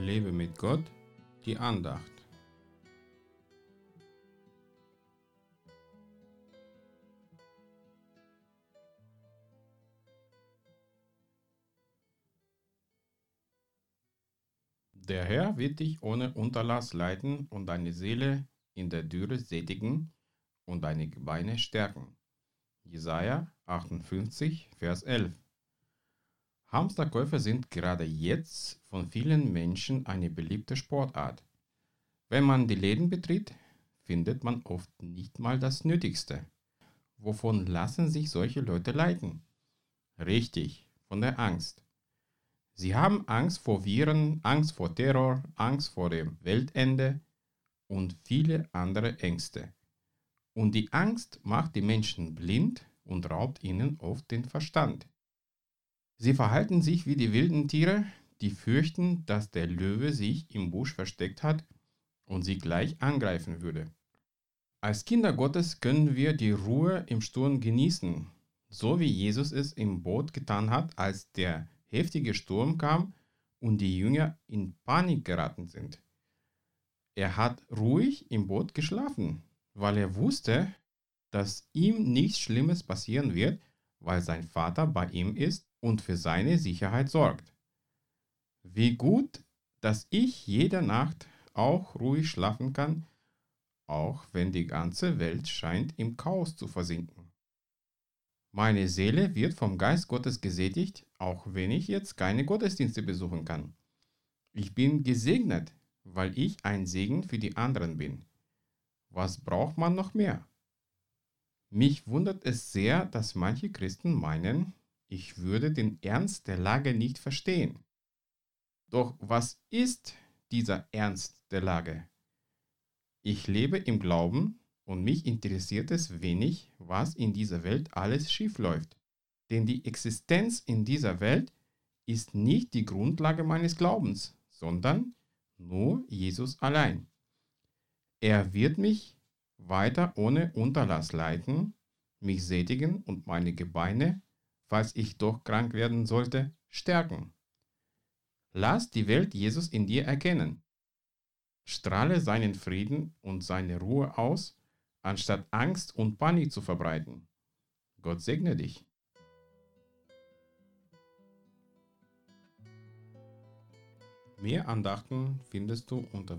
Lebe mit Gott, die Andacht. Der Herr wird dich ohne Unterlass leiten und deine Seele in der Dürre sättigen und deine Gebeine stärken. Jesaja 58, Vers 11. Hamsterkäufe sind gerade jetzt von vielen Menschen eine beliebte Sportart. Wenn man die Läden betritt, findet man oft nicht mal das Nötigste. Wovon lassen sich solche Leute leiten? Richtig, von der Angst. Sie haben Angst vor Viren, Angst vor Terror, Angst vor dem Weltende und viele andere Ängste. Und die Angst macht die Menschen blind und raubt ihnen oft den Verstand. Sie verhalten sich wie die wilden Tiere, die fürchten, dass der Löwe sich im Busch versteckt hat und sie gleich angreifen würde. Als Kinder Gottes können wir die Ruhe im Sturm genießen, so wie Jesus es im Boot getan hat, als der heftige Sturm kam und die Jünger in Panik geraten sind. Er hat ruhig im Boot geschlafen, weil er wusste, dass ihm nichts Schlimmes passieren wird, weil sein Vater bei ihm ist und für seine Sicherheit sorgt. Wie gut, dass ich jede Nacht auch ruhig schlafen kann, auch wenn die ganze Welt scheint im Chaos zu versinken. Meine Seele wird vom Geist Gottes gesättigt, auch wenn ich jetzt keine Gottesdienste besuchen kann. Ich bin gesegnet, weil ich ein Segen für die anderen bin. Was braucht man noch mehr? Mich wundert es sehr, dass manche Christen meinen, ich würde den Ernst der Lage nicht verstehen. Doch was ist dieser Ernst der Lage? Ich lebe im Glauben und mich interessiert es wenig, was in dieser Welt alles schiefläuft. Denn die Existenz in dieser Welt ist nicht die Grundlage meines Glaubens, sondern nur Jesus allein. Er wird mich weiter ohne Unterlass leiten, mich sättigen und meine Gebeine falls ich doch krank werden sollte, stärken. Lass die Welt Jesus in dir erkennen. Strahle seinen Frieden und seine Ruhe aus, anstatt Angst und Panik zu verbreiten. Gott segne dich. Mehr Andachten findest du unter